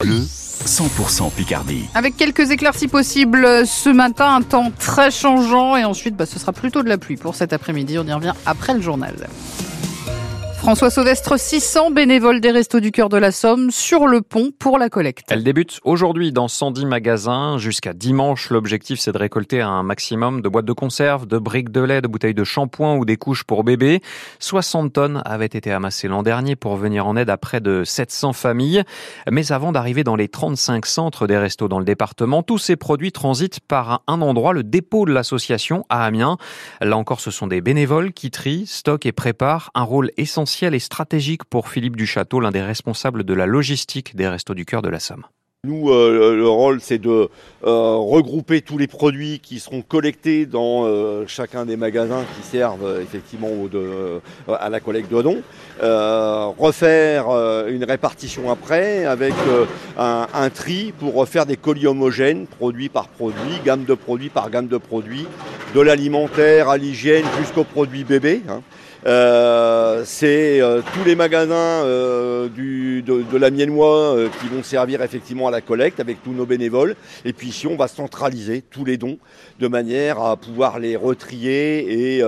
Bleu, 100% Picardie. Avec quelques éclaircies possibles ce matin, un temps très changeant et ensuite bah, ce sera plutôt de la pluie pour cet après-midi. On y revient après le journal. François Sauvestre, 600 bénévoles des Restos du Cœur de la Somme sur le pont pour la collecte. Elle débute aujourd'hui dans 110 magasins jusqu'à dimanche. L'objectif, c'est de récolter un maximum de boîtes de conserve, de briques de lait, de bouteilles de shampoing ou des couches pour bébés. 60 tonnes avaient été amassées l'an dernier pour venir en aide à près de 700 familles. Mais avant d'arriver dans les 35 centres des restos dans le département, tous ces produits transitent par un endroit, le dépôt de l'association à Amiens. Là encore, ce sont des bénévoles qui trient, stockent et préparent un rôle essentiel et stratégique pour Philippe Duchâteau, l'un des responsables de la logistique des Restos du Cœur de la Somme. Nous, euh, le rôle, c'est de euh, regrouper tous les produits qui seront collectés dans euh, chacun des magasins qui servent effectivement à la collecte de dons. refaire une répartition après avec un, un, tri pour refaire des colis homogènes, produit par produit, gamme de produits par gamme de produits, de l'alimentaire à l'hygiène jusqu'aux produits bébés. Hein. Euh, c'est euh, tous les magasins euh, du, de, de, la Miennois qui vont servir effectivement à la collecte avec tous nos bénévoles. Et puis ici, on va centraliser tous les dons de manière à pouvoir les retrier et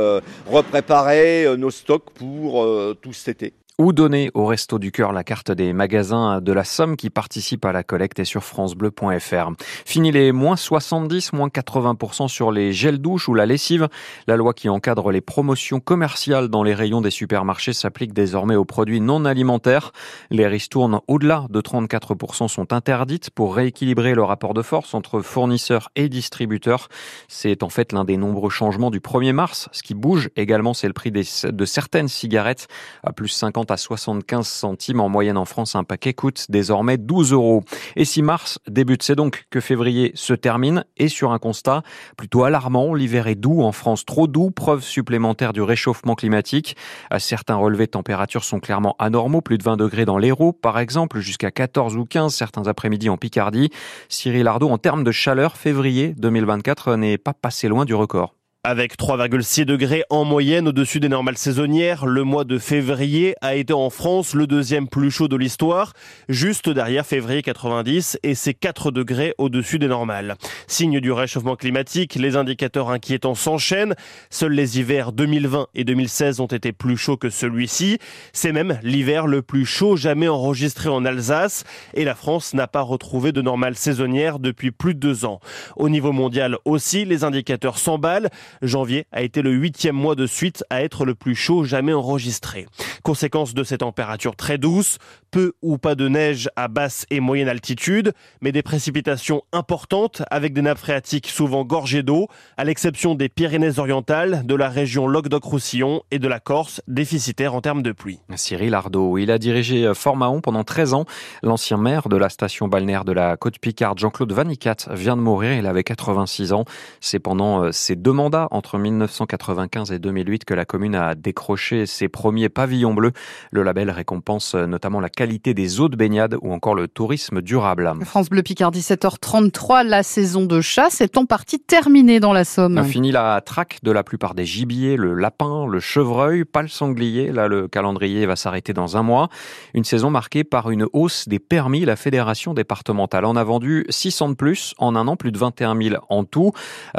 repréparer nos stocks pour tout cet été ou donner au Resto du Cœur la carte des magasins de la Somme qui participent à la collecte et sur francebleu.fr. Fini les moins 70, moins 80% sur les gels douches ou la lessive. La loi qui encadre les promotions commerciales dans les rayons des supermarchés s'applique désormais aux produits non alimentaires. Les ristournes au-delà de 34% sont interdites pour rééquilibrer le rapport de force entre fournisseurs et distributeurs. C'est en fait l'un des nombreux changements du 1er mars. Ce qui bouge également, c'est le prix de certaines cigarettes à plus 50 à 75 centimes en moyenne en France. Un paquet coûte désormais 12 euros. Et si mars débute, c'est donc que février se termine et sur un constat plutôt alarmant, l'hiver est doux en France, trop doux, preuve supplémentaire du réchauffement climatique. Certains relevés de température sont clairement anormaux, plus de 20 degrés dans l'Hérault par exemple, jusqu'à 14 ou 15 certains après-midi en Picardie. Cyril Ardo, en termes de chaleur, février 2024 n'est pas passé loin du record. Avec 3,6 degrés en moyenne au-dessus des normales saisonnières, le mois de février a été en France le deuxième plus chaud de l'histoire, juste derrière février 90 et c'est 4 degrés au-dessus des normales. Signe du réchauffement climatique, les indicateurs inquiétants s'enchaînent. Seuls les hivers 2020 et 2016 ont été plus chauds que celui-ci. C'est même l'hiver le plus chaud jamais enregistré en Alsace et la France n'a pas retrouvé de normales saisonnières depuis plus de deux ans. Au niveau mondial aussi, les indicateurs s'emballent. Janvier a été le huitième mois de suite à être le plus chaud jamais enregistré. Conséquence de ces températures très douces, peu ou pas de neige à basse et moyenne altitude, mais des précipitations importantes avec des nappes phréatiques souvent gorgées d'eau, à l'exception des Pyrénées-Orientales, de la région Languedoc-Roussillon et de la Corse, déficitaire en termes de pluie. Cyril Ardo, il a dirigé Fort Mahon pendant 13 ans. L'ancien maire de la station balnéaire de la côte Picarde, Jean-Claude Vanicat, vient de mourir. Il avait 86 ans. C'est pendant euh, ses deux mandats entre 1995 et 2008 que la commune a décroché ses premiers pavillons bleus. Le label récompense euh, notamment la qualité des eaux de baignade ou encore le tourisme durable. France Bleu Picard 17h33, la saison de chasse est en partie terminée dans la Somme. Fini la traque de la plupart des gibiers, le lapin, le chevreuil, pas le sanglier. Là, le calendrier va s'arrêter dans un mois. Une saison marquée par une hausse des permis. La fédération départementale en a vendu 600 de plus en un an, plus de 21 000 en tout,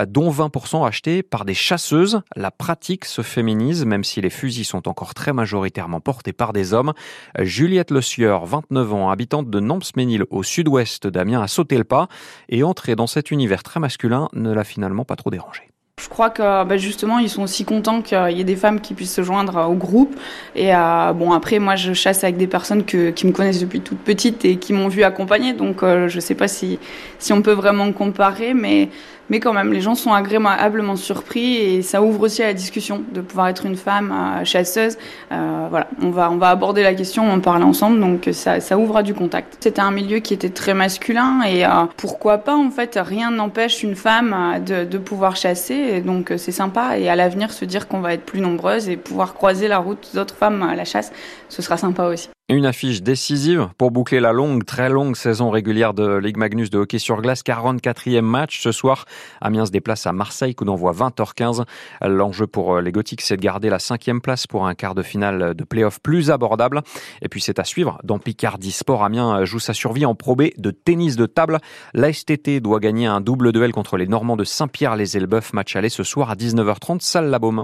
dont 20% achetés par des chasseuses. La pratique se féminise, même si les fusils sont encore très majoritairement portés par des hommes. Juliette Le Sieur, 29 ans, habitante de Namps-Ménil au sud-ouest d'Amiens, a sauté le pas et entrer dans cet univers très masculin ne l'a finalement pas trop dérangé. Je crois que bah, justement ils sont aussi contents qu'il y ait des femmes qui puissent se joindre au groupe. Et euh, bon après moi je chasse avec des personnes qui me connaissent depuis toute petite et qui m'ont vu accompagner. Donc euh, je sais pas si si on peut vraiment comparer, mais mais quand même, les gens sont agréablement surpris et ça ouvre aussi à la discussion de pouvoir être une femme euh, chasseuse. Euh, voilà, on va, on va aborder la question, on en parler ensemble, donc ça, ça ouvre à du contact. C'était un milieu qui était très masculin et euh, pourquoi pas, en fait, rien n'empêche une femme de, de pouvoir chasser, donc c'est sympa. Et à l'avenir, se dire qu'on va être plus nombreuses et pouvoir croiser la route d'autres femmes à la chasse, ce sera sympa aussi. Une affiche décisive pour boucler la longue, très longue saison régulière de Ligue Magnus de hockey sur glace. 44e match ce soir. Amiens se déplace à Marseille, coup d'envoi 20h15. L'enjeu pour les Gothiques, c'est de garder la cinquième place pour un quart de finale de play-off plus abordable. Et puis c'est à suivre. Dans Picardie Sport, Amiens joue sa survie en probé de tennis de table. L'ASTT doit gagner un double duel contre les Normands de Saint-Pierre-les-Elbeuf. Match aller ce soir à 19h30, salle la Baume.